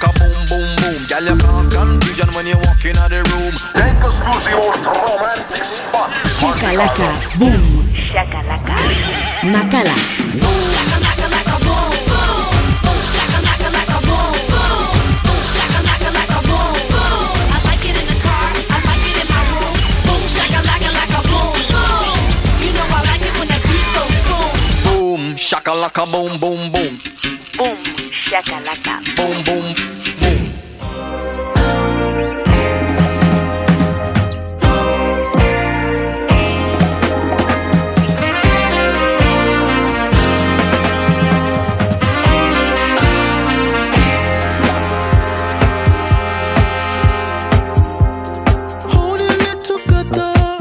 boom boom Shakalaka, boom. Shakalaka. makala Boom, shakalaka, boom, boom. Boom, shakalaka, boom, boom. Boom, shakalaka, boom, boom. I like it in the car. I like it in my room. Boom, shakalaka, boom, boom. You know I like it when beat goes boom. Boom, shakalaka, boom, boom, boom. Boom, shakalaka. Boom, boom.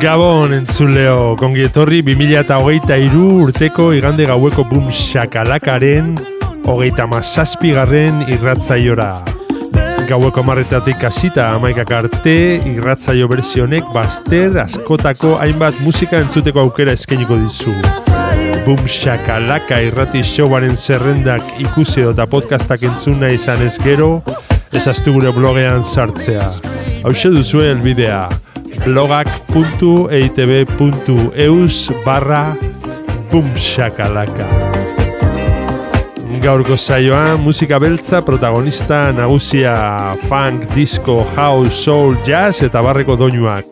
Gabon entzuleo, kongi etorri 2008 urteko igande gaueko boom shakalakaren hogeita mazazpi garren irratzaiora. Gaueko marretatik hasita amaikak arte irratzaio berzionek baster askotako hainbat musika entzuteko aukera eskainiko dizu. Boom shakalaka irrati showaren zerrendak ikusi eta podcastak entzuna izan ez gero, ezaztu gure blogean sartzea. Hau duzue elbidea blogak.eitb.eus barra bumshakalaka. Gaurko saioa, musika beltza, protagonista nagusia funk, disco, house, soul, jazz eta barreko doinuak.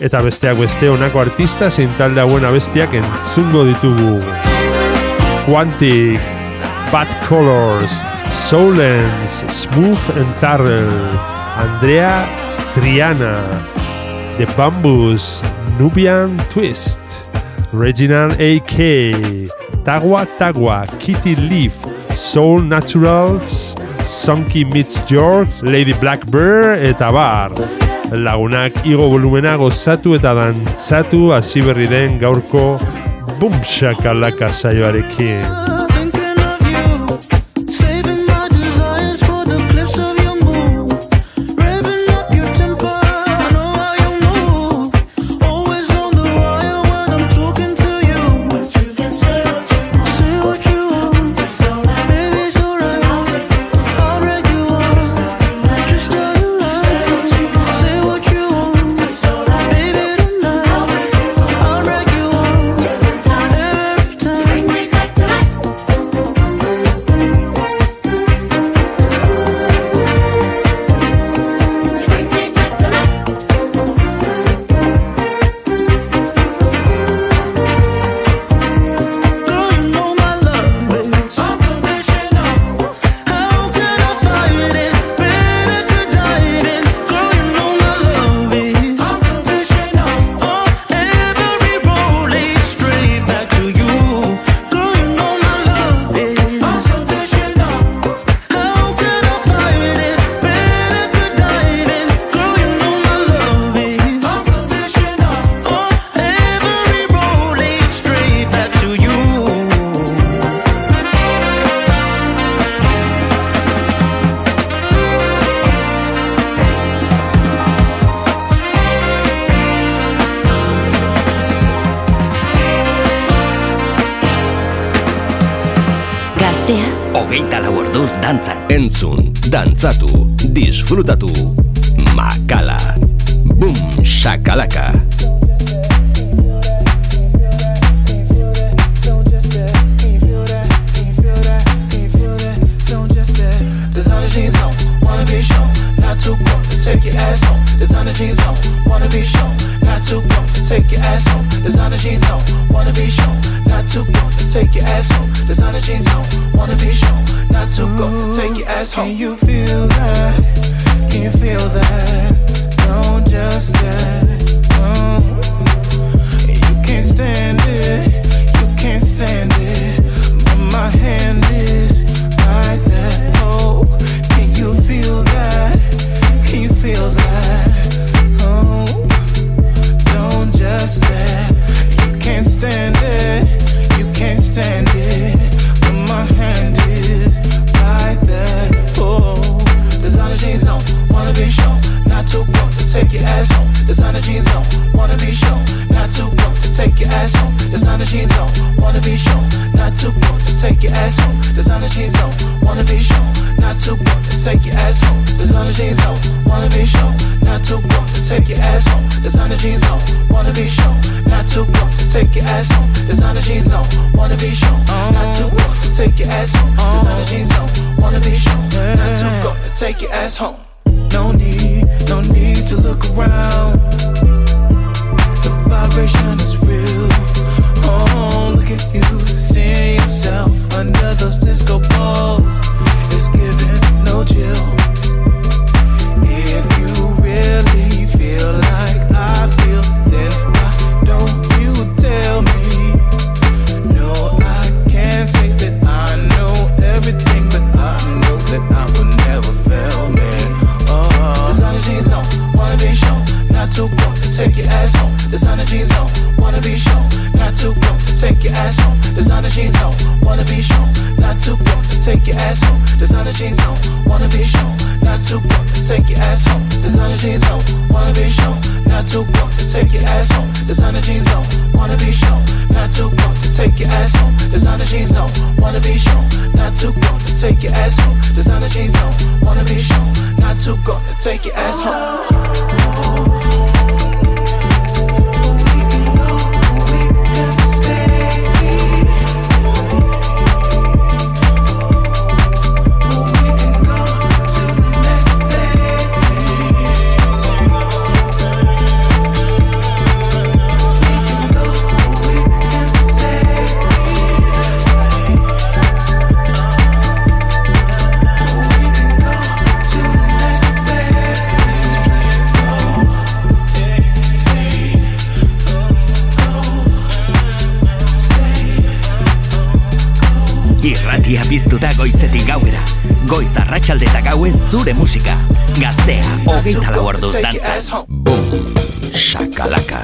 Eta besteak beste honako artista zein talde hauen abestiak entzungo ditugu. Quantic, Bad Colors, Soulens, Smooth and Tarrell, Andrea Triana, The Bamboos, Nubian Twist, Reginald A.K., Tagua Tagua, Kitty Leaf, Soul Naturals, Sonky Meets George, Lady Blackbird eta bar. Lagunak igo volumena gozatu eta dantzatu hasi berri den gaurko bumshakalaka saioarekin. Entzun, dantzatu, disfrutatu. Makala. Boom, shakalaka. Designer jeans on, wanna be shown, not too broke take your ass home. Designer jeans on, wanna be shown, not too broke take your ass home. Designer jeans on, wanna be shown, not too broke to take your ass home. Designer jeans on, wanna be shown, not too broke to take your ass home. Can you feel that? Can you feel that? Don't just stare. Oh. You can't stand it, you can't stand it. But my hand your ass home. Designer jeans on, wanna be shown, not too broke to take your ass home. Designer jeans on, wanna be shown, not too broke to take your ass home. Designer jeans on, wanna be shown, not too broke to take your ass home. Designer jeans on, wanna be shown, not too broke to take your ass home. Designer jeans on, wanna be shown, not too broke to take your ass home. Designer jeans on, wanna be shown, not too broke to take your ass home. No need, no need to look around. The vibration is real. Those disco balls. It's giving no chill. If you really feel like I feel, then why don't you tell me? No, I can't say that I know everything, but I know that I will never fail, man. Oh, designer jeans on, wanna be shown, not too broke take your ass home. Designer jeans on, wanna be shown, not too broke take your ass home. Designer jeans on, wanna be shown, not too broke to take your ass home. Designer jeans on, wanna be shown, not too broke to take your ass home. Designer jeans on, wanna be shown, not too broke to take your ass home. Designer jeans on, wanna be shown, not too broke to take your ass home. Designer jeans on, wanna be shown, not too broke to take your ass home. Designer jeans on, wanna be shown, not too broke to take your ass home. Goizetik gauera. Goiz arratsalde eta gauez zure musika. Gaztea, hogeita lau your dantza. Boom, shakalaka.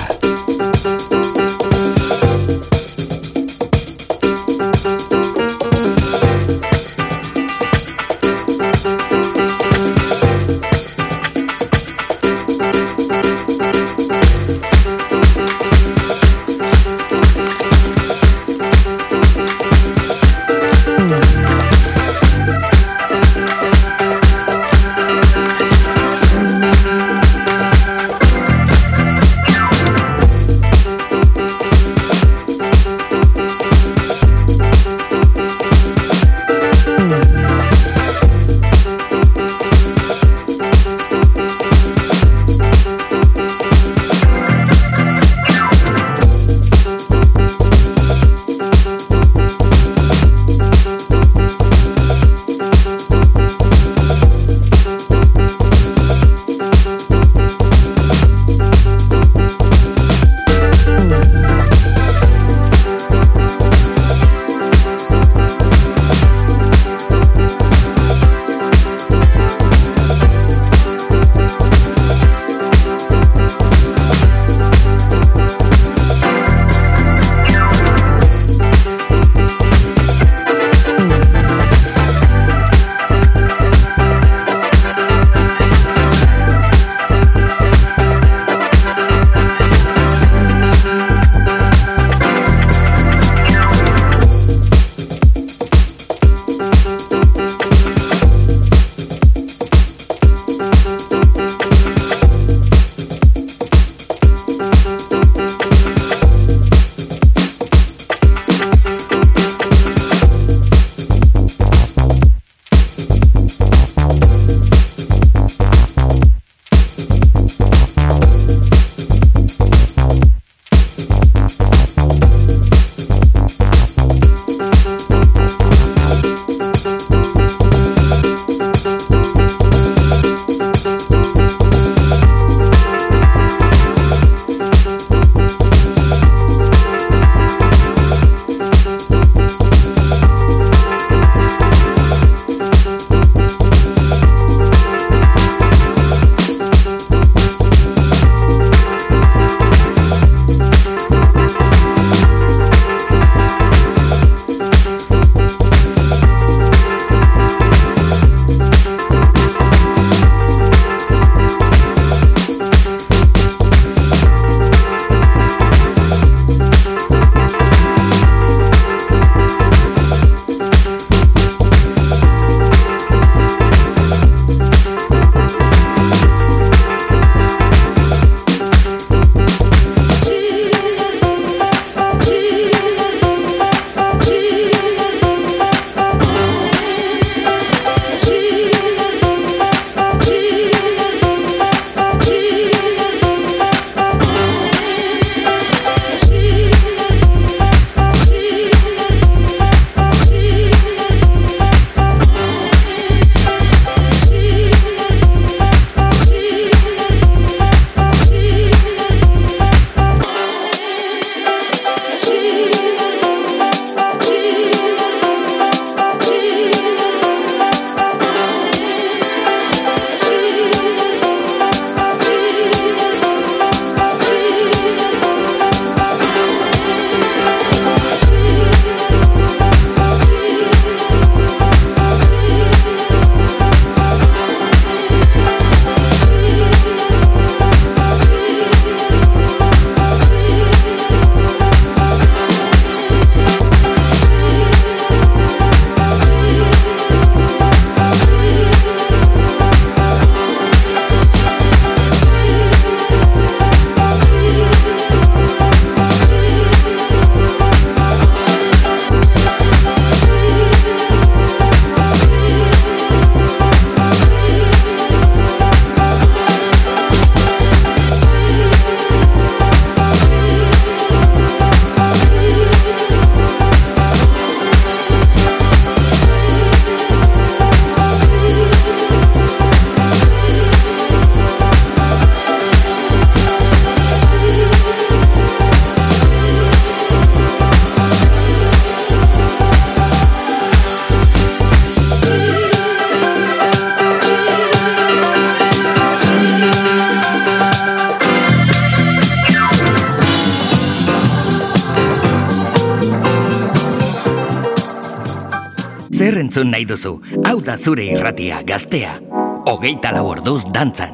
Nahi duzu, hau da zure irratia gaztea, hogeita lau orduz dantzan.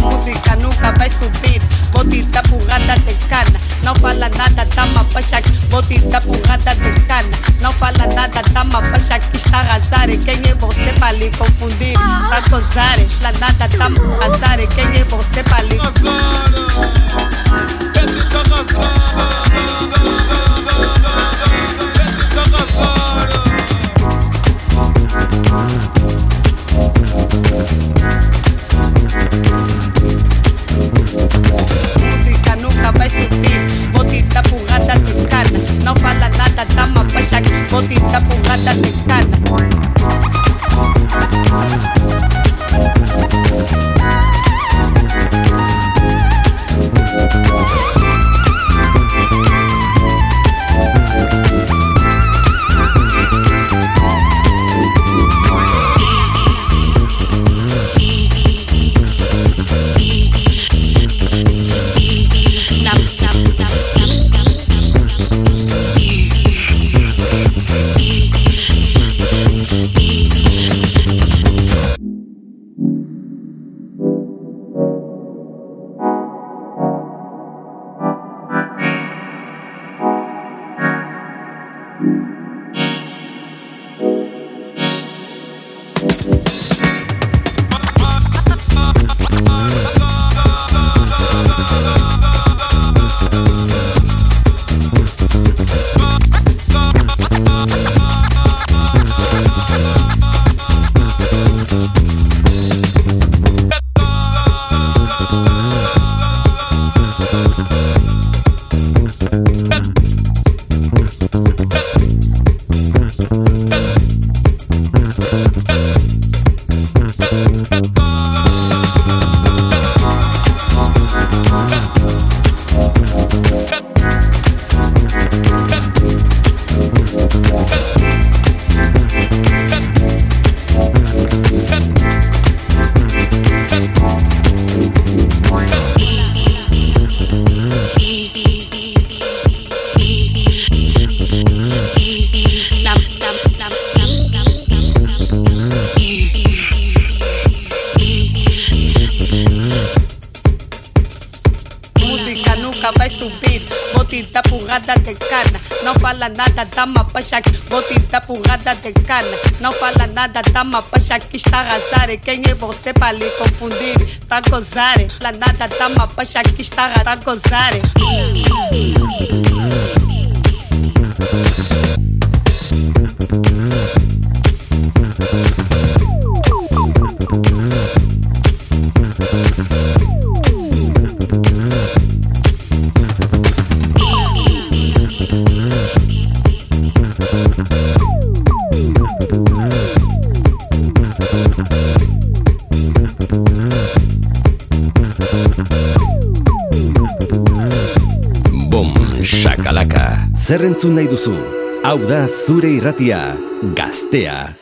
Música nunca vai subir, botita pugada de cana. Não fala nada, dama baixa, botita pugada de cana. Não fala nada, dama baixa, que está arrasar. Quem é você para lhe confundir? Pra gozar, fala nada, dama arrasar. Quem é você para lhe Música pachaque, vou te dar porrada de cana. Não fala nada, tá uma pachaque, está arrasar. Quem é você pra lhe confundir? Tá gozar. Fala nada, tá uma pachaque, está arrasar. Tá gozar. Entzun nahi duzu, hau da zure irratia gaztea.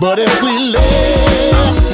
DJ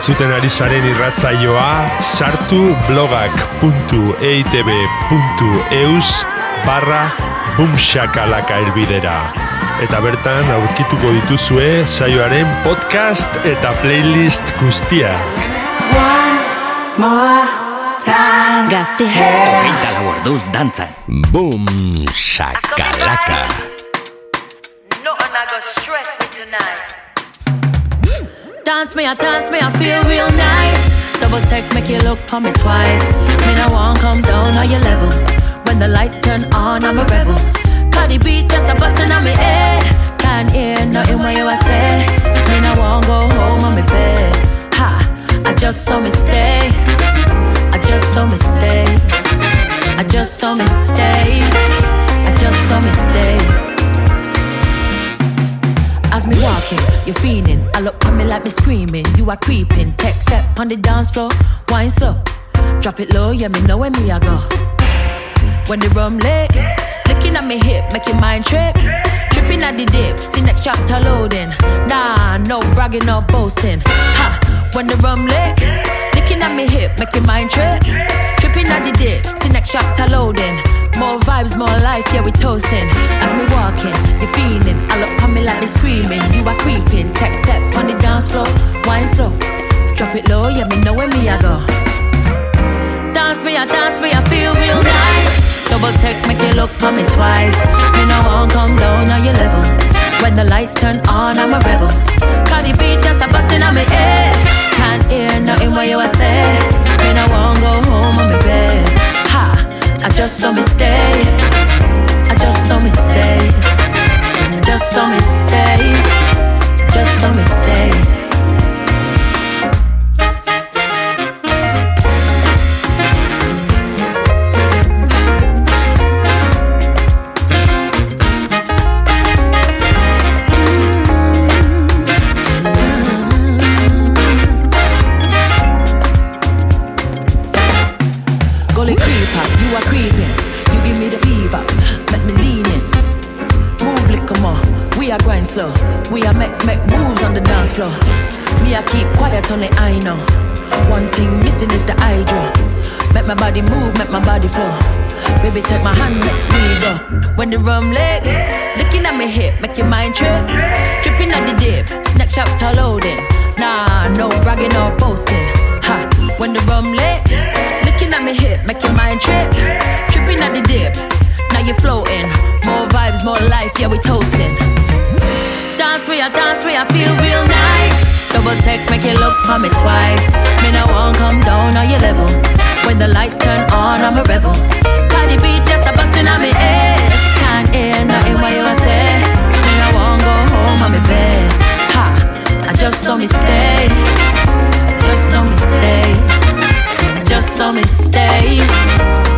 entzuten ari zaren irratzaioa sartu blogak.eitb.eus barra bumshakalaka elbidera. Eta bertan aurkituko dituzue saioaren podcast eta playlist guztia. more time. Gaztea. Hogeita lau orduz dantzan. Bum, shakalaka. I dance me, I feel real nice. Double take, make you look on me twice. Me no want come down on your level. When the lights turn on, I'm a rebel. The beat just a bustin' on me eh? head. Can't hear nothing what you a say. Me no want go home on me bed. Ha, I just saw me stay. I just saw me stay. I just saw me stay. I just saw me stay. Me walking, you're fiending. I look on me like me screaming. You are creeping. Tech step on the dance floor, wine slow. Drop it low, yeah, me know where me I go. When the rum lit, looking at me hip, your mind trip. Tripping at the dip, see next chapter loading. Nah, no bragging, no boasting. Ha, when the rum lit, looking at me hip, your mind trip. At the dip, see next chapter loading. More vibes, more life, yeah, we toasting. As me walking, you feeling. I look on me like me screaming. You are creeping. Tech step on the dance floor, wine slow. Drop it low, yeah, me know where me I go. Dance me, I dance me, I feel real nice. Double take, make you look for me twice. Me no won't come down on your level. When the lights turn on, I'm a rebel. Cardi B just a bustin' on me head. Can't hear nothing what you a say. Me no won't go home on me bed. Ha, I just saw me stay. I just saw me stay. I just saw me stay. Just saw me stay. We are make make moves on the dance floor. Me I keep quiet on the I know. One thing missing is the hydro. Make my body move, make my body flow. Baby, take my hand, make me go. When the rum leg, looking at me hip, make your mind trip. Tripping at the dip, next chapter loading. Nah, no bragging or boasting. Ha, when the rum leg, looking at me hip, make your mind trip. Tripping at the dip, now you're floating. More vibes, more life, yeah, we toasting. Dance we, I dance we, I feel real nice. Double take, make you look for me twice. Me no won't come down on your level. When the lights turn on, I'm a rebel. Cardi B just a bustin' on me head. Can't hear nothing what you say. Me no won't go home on me bed. Ha, I just saw me stay. Just saw me stay. I just saw me stay.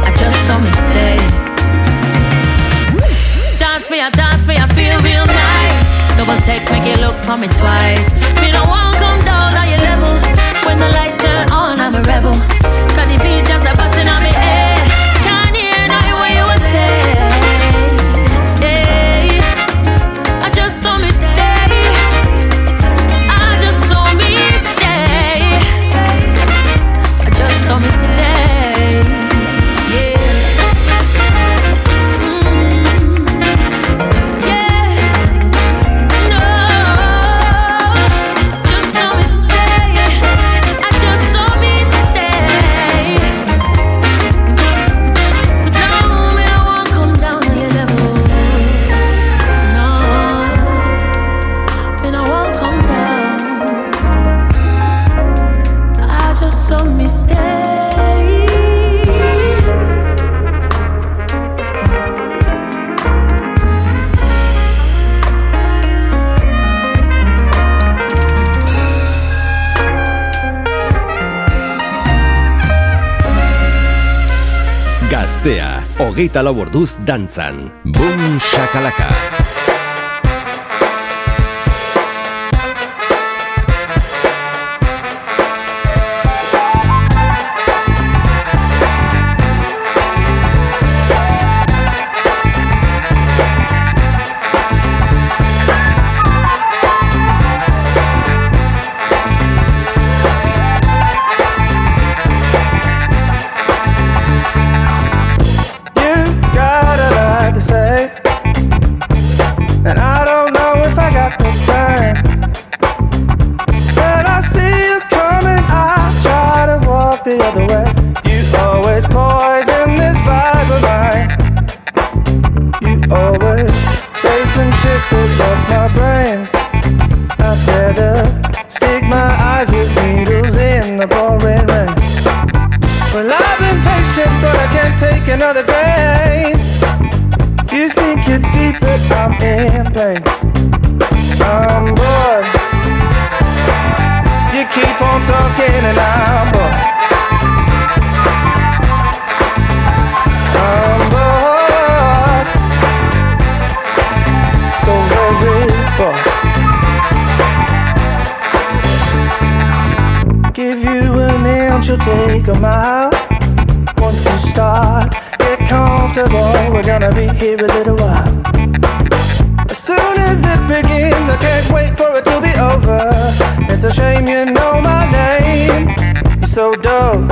I just saw me stay. Dance me, I dance me, I feel real nice. Double take, make you look for me twice. Me no want come down on your level. When the lights turn on, I'm a rebel. Cause the beat just a bustin' on me head. Gaztea, hogeita lau orduz dantzan. Boom shakalaka.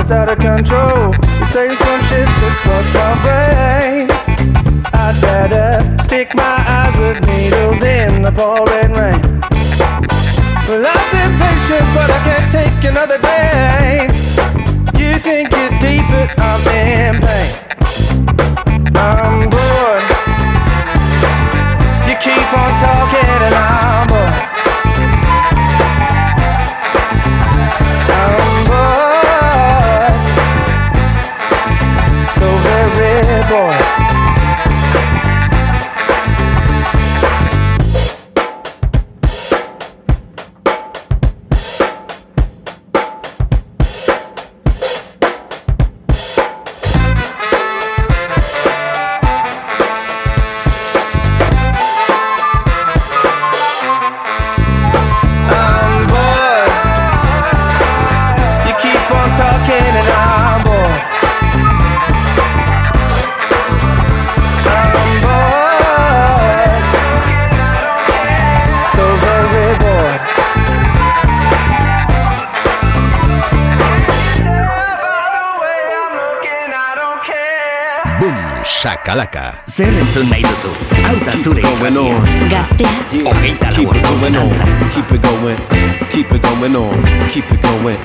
It's out of control. You say some shit that bugs my brain. I'd rather stick my eyes with needles in the pouring rain. Well, I've been patient, but I can't take another day. You think you're deep, but I'm in pain. I'm shakalaka. Zer entzun nahi duzu? Hau da zure irratia. Gaztea. Hogeita lau Keep it orduz going on, dantzan. keep it going, keep it going on, keep it going,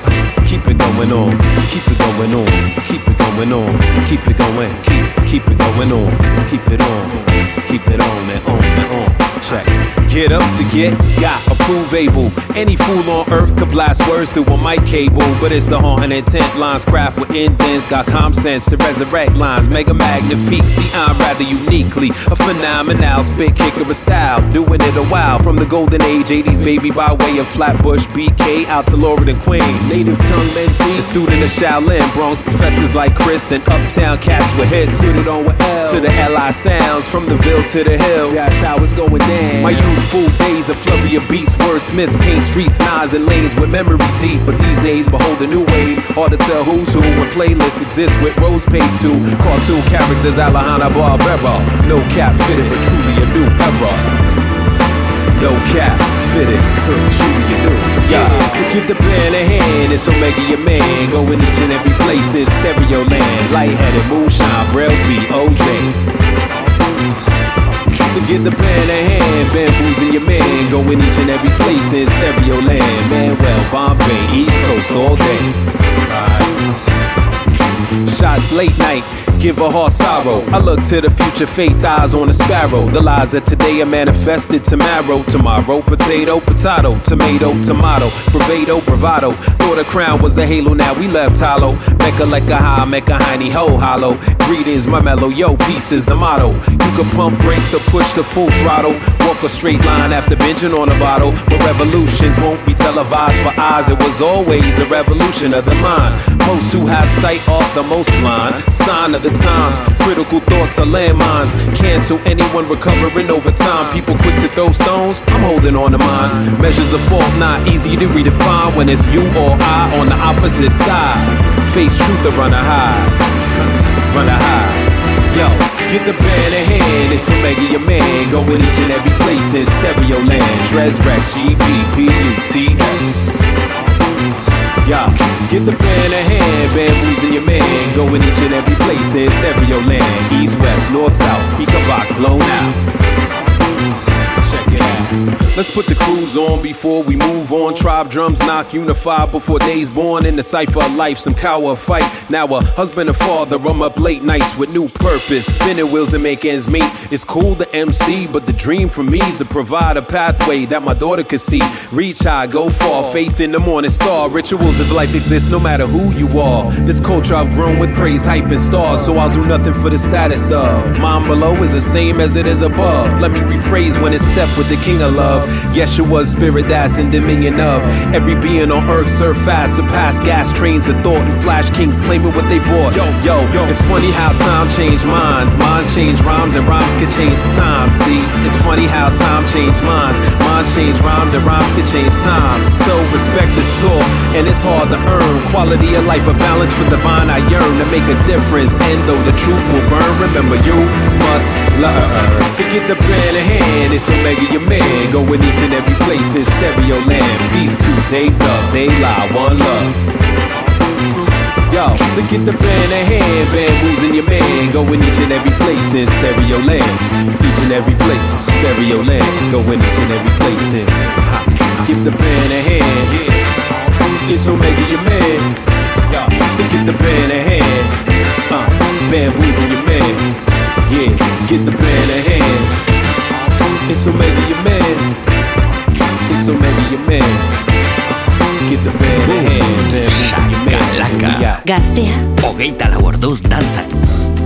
keep it going on, keep it going on, keep it going on, keep it going, keep keep it going on, keep it on, keep it on and on and on. Check. Get up to get got approve able. Any fool on earth could blast words through a mic cable, but it's the haunting intent lines craft with indents. Got com sense to resurrect lines, mega magnifique. See, I'm rather uniquely a phenomenal spit kicker of style, doing it a while from the golden age 80s baby by way of Flatbush BK out to Laurel and Queens. Native tongue mentee, a student of Shaolin, Bronx professors like Chris and uptown cats with hits. It on with L to the LI sounds from the Ville to the hill. That's how it's going down. My youthful days of flurry of beats, wordsmiths, paint streets, knives and lanes with memory deep. But these days, behold a new wave. Hard to tell who's who when playlists exist with roles paid to. Cartoon characters, Alejandra Barbera. No cap fitted, but truly a new era. No cap fitted, for truly a new yeah. So give the band a hand, it's Omega your man. Going each and every place it's stereo land. Lightheaded moonshine, Braille beat, OJ. So give the band a hand, bamboozing your man. Going each and every place in stereo land. Manuel, Bombay, East Coast all day. Shots late night, give a heart sorrow. I look to the future, faith eyes on a sparrow. The lies of today are manifested tomorrow. Tomorrow, potato, potato, tomato, tomato, bravado, bravado. Thought a crown was a halo, now we left hollow. Mecca like a high, Mecca hiney ho hollow. Greetings, my mellow, yo, peace is the motto. You can pump brakes or push the full throttle. Walk a straight line after binging on a bottle. But revolutions won't be televised for eyes. It was always a revolution of the mind. Most who have sight are the most blind. Sign of the times. Critical thoughts are landmines. Cancel anyone recovering over time. People quick to throw stones. I'm holding on to mine. Measures of fault not easy to redefine when it's you or I on the opposite side. Face truth or run a high. Run a high. Yo, get the band a hand, it's Omega your man. Going each and every place in stereo land. Dress Rex, G-B-P-U-T-S. Get the band a hand, bamboozing your man. Going each and every place in stereo land. East, west, north, south, speaker box blown out. Let's put the cruise on before we move on. Tribe drums knock, unify before days born. In the cipher of life, some cower fight. Now a husband and father, I'm up late nights with new purpose. Spinning wheels and make ends meet. It's cool to MC, but the dream for me is to provide a pathway that my daughter could see. Reach high, go far. Faith in the morning star. Rituals of life exist no matter who you are. This culture I've grown with praise, hype, and stars. So I'll do nothing for the status of. Mine below is the same as it is above. Let me rephrase when it's step with the king of love. Yeshua's spirit that's in dominion of. Every being on earth serve fast, surpass gas trains of thought and flash kings claiming what they bought. Yo, yo, yo. It's funny how time changed minds. Minds change rhymes and rhymes can change time. See, it's funny how time changed minds. Minds change rhymes and rhymes can change time. So respect is taught and it's hard to earn. Quality of life, a balance for divine. I yearn to make a difference. And though the truth will burn, remember you must learn. To get the brand in hand, it's Omega your. Going each and every place in stereo land. Peace to day love, they lie, one love. Yo, so get the band in hand, bamboozing your man. Going each and every place in stereo land. Each and every place, stereo land. Going each and every place in. Give the band a hand. It's Omega your man. Yo, So give the band a hand. Uh, bamboozle your man. Yeah, get the band a hand. It's Omega your man. It's Omega your man. Get the band a hand. Bamboozle your man. Shakalaka. Gaztea, Hogeita lau orduz dantzan.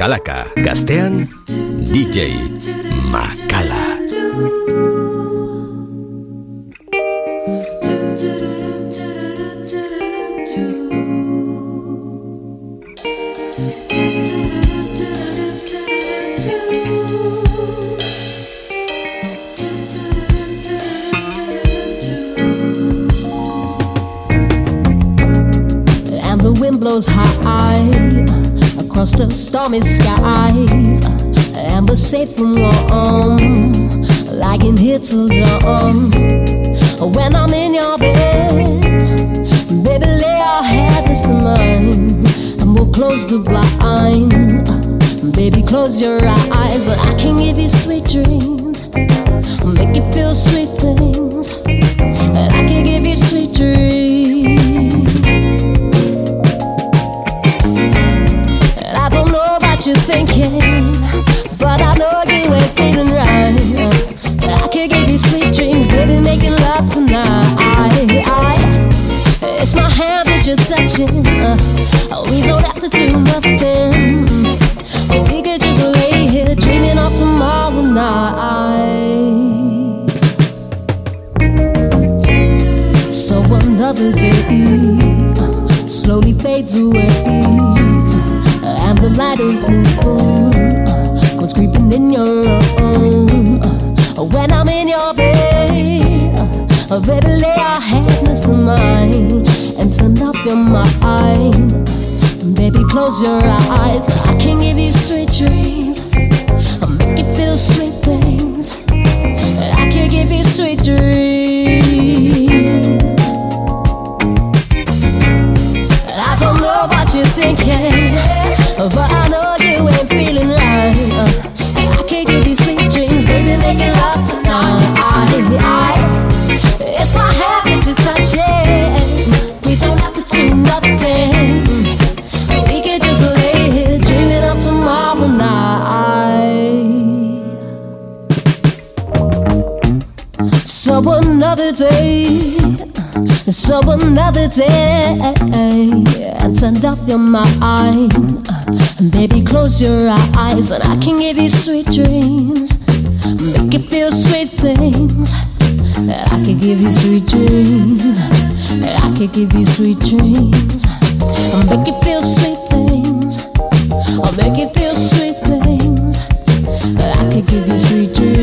kalaka, gaztean, DJ. DJ. Stormy skies, and we're safe from warm, lying here till dawn. When I'm in your bed, baby, lay your head next to mine, and we'll close the blinds. Baby, close your eyes, I can give you sweet dreams, make you feel sweet things, and I can give you sweet you're thinking, but I know you ain't feeling right. I can give you sweet dreams, baby, making love tonight. I, it's my hand that you're touching. we don't have to do nothing. We could just lay here dreaming of tomorrow night. So another day uh, slowly fades away night of moon uh, comes creeping in your room. Uh, when I'm in your bed, uh, baby, lay your head next to mine and turn off your mind. Baby, close your eyes. I can give you sweet dreams. I'll make you feel sweet things. I can give you sweet dreams. I don't know what you're thinking, but I know you ain't feeling right. Uh, I can give you sweet dreams, baby, love tonight. So another day, and turn off your mind. Baby, close your eyes, and I can give you sweet dreams, make you feel sweet things. I can give you sweet dreams. I can give you sweet dreams. Make you feel sweet things. I'll make you feel sweet things. I can give you sweet dreams.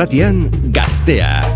Irratian gaztea.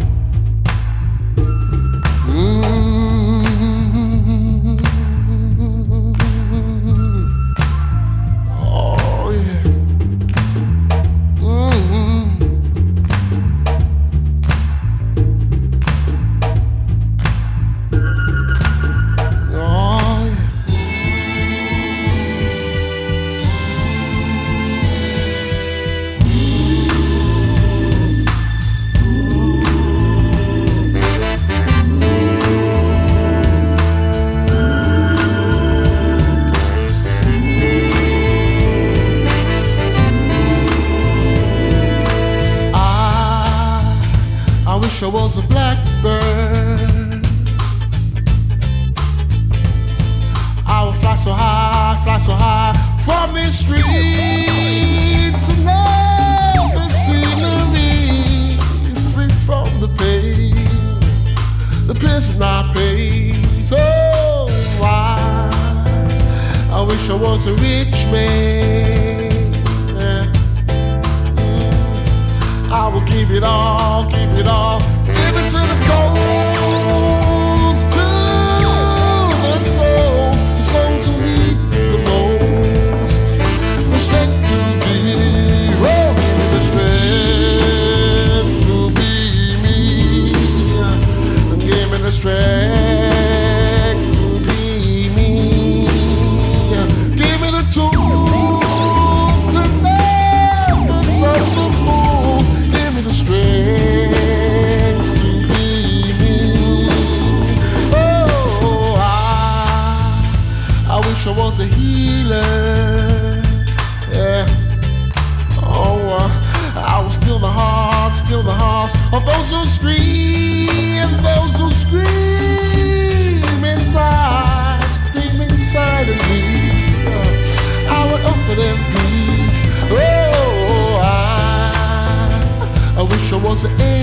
Wish I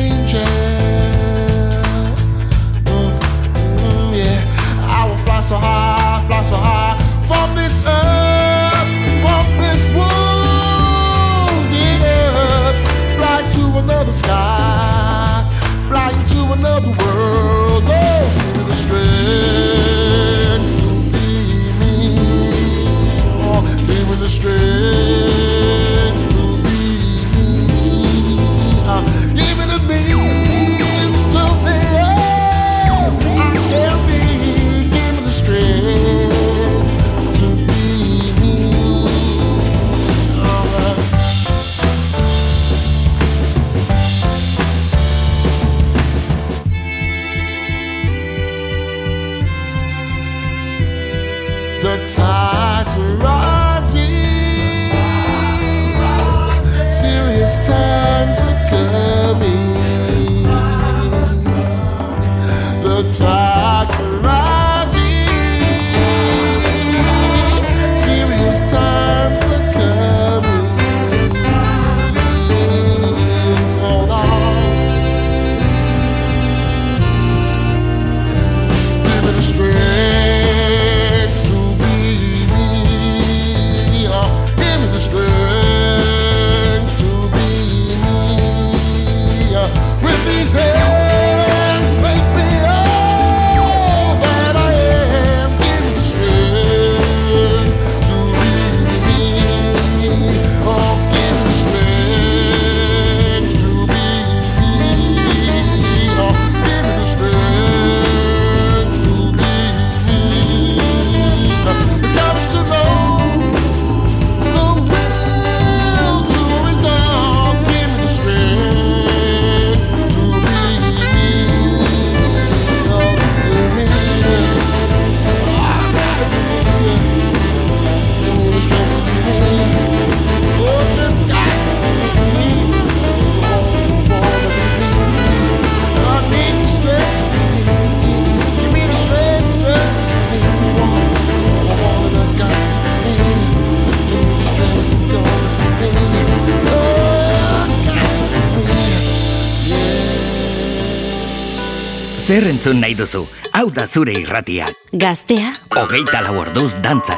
entzun nahi duzu. Hau da zure irratia. Gaztea. Hogeita lau orduz dantzan.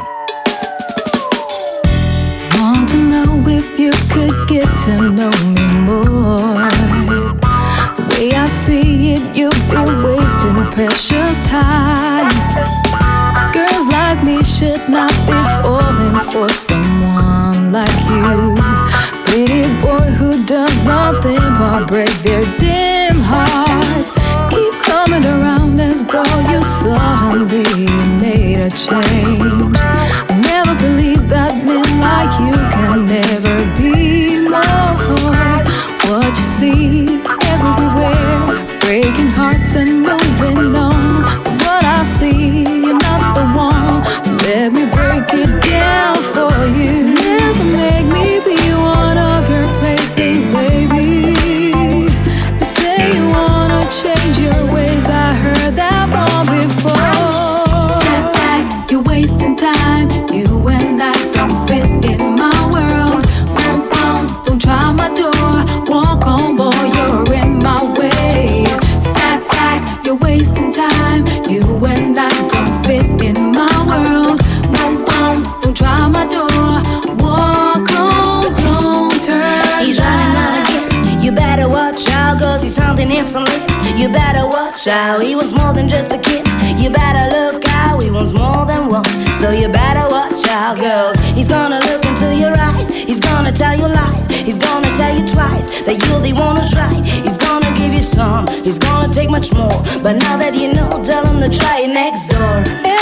Want to know if you could get to know me more The way I see it, you've been wasting precious time Girls like me should not be falling for someone like you Pretty boy who does nothing but break their day turned around as though you suddenly made a change. I never believed that men like you can never be more. What you see everywhere, breaking hearts and moving. He wants more than just a kiss. You better look out. He wants more than one. So you better watch out, girls. He's gonna look into your eyes. He's gonna tell you lies. He's gonna tell you twice that you're the one who's right. He's gonna give you some. He's gonna take much more. But now that you know, tell him to try it next door.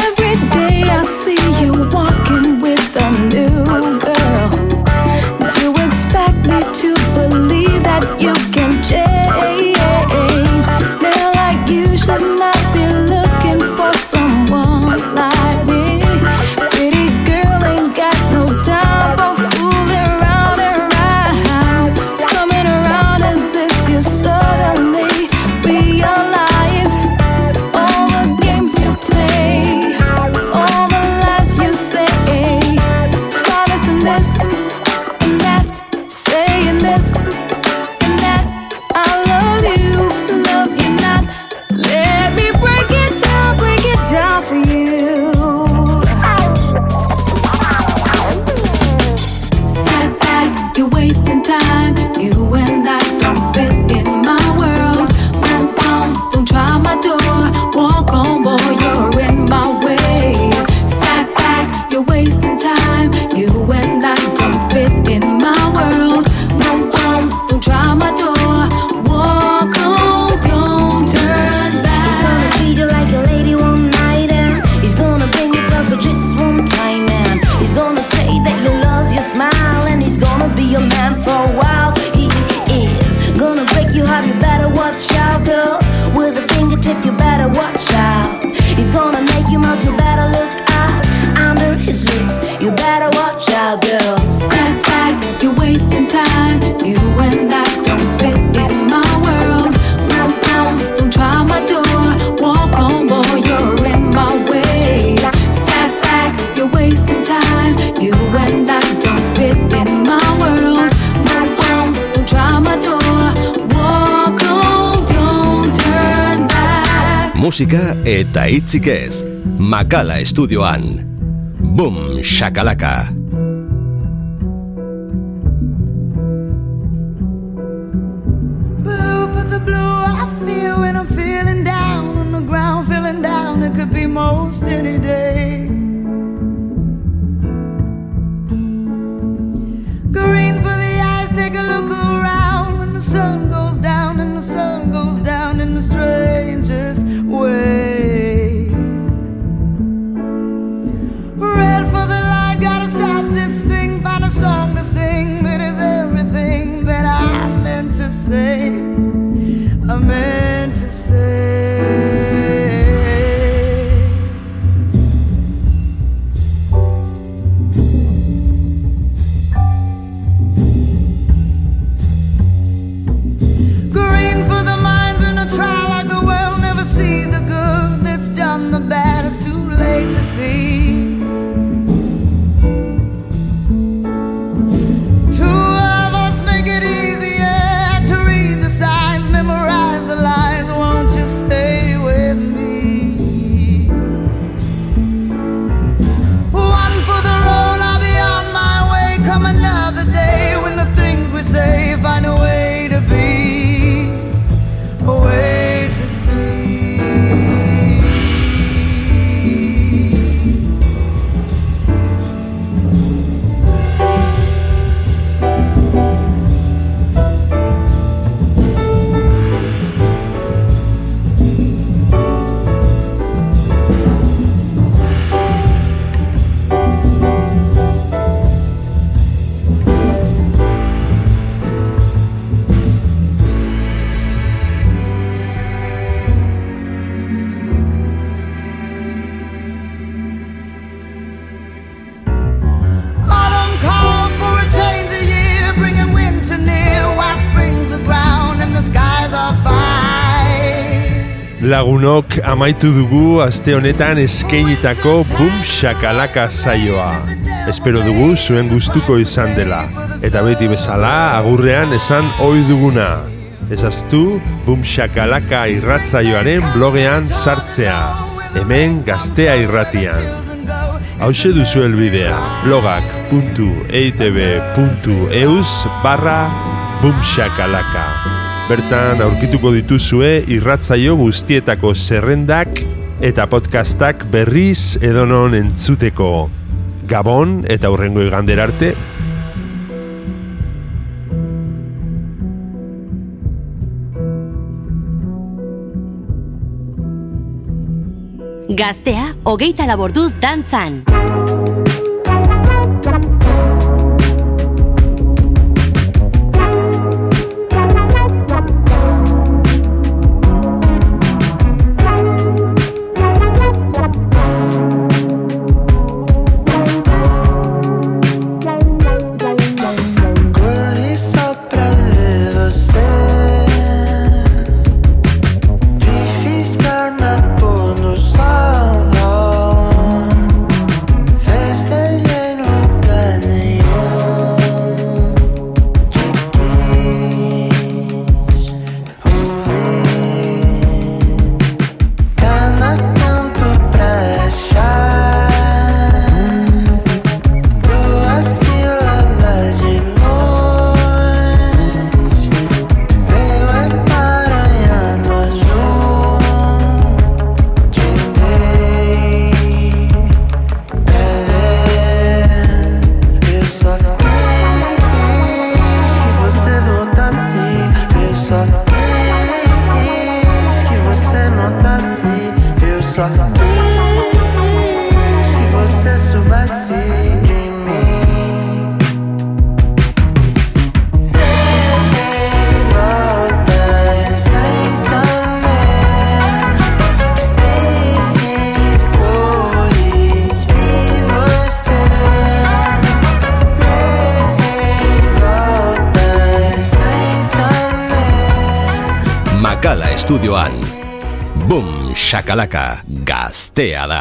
musika eta hitzik ez, makala estudioan. Boom, shakalaka! lagunok amaitu dugu aste honetan eskeinitako bum shakalaka saioa. Espero dugu zuen gustuko izan dela eta beti bezala agurrean esan ohi duguna. Ezaztu bum shakalaka irratzaioaren blogean sartzea. Hemen gaztea irratian. Hau se duzu elbidea blogak.eitb.eus e barra bumxakalaka. Bertan aurkituko dituzue irratzaio guztietako zerrendak eta podcastak berriz edonon entzuteko. Gabon eta hurrengo igander arte, Gaztea, hogeita laborduz dantzan. Estudioan.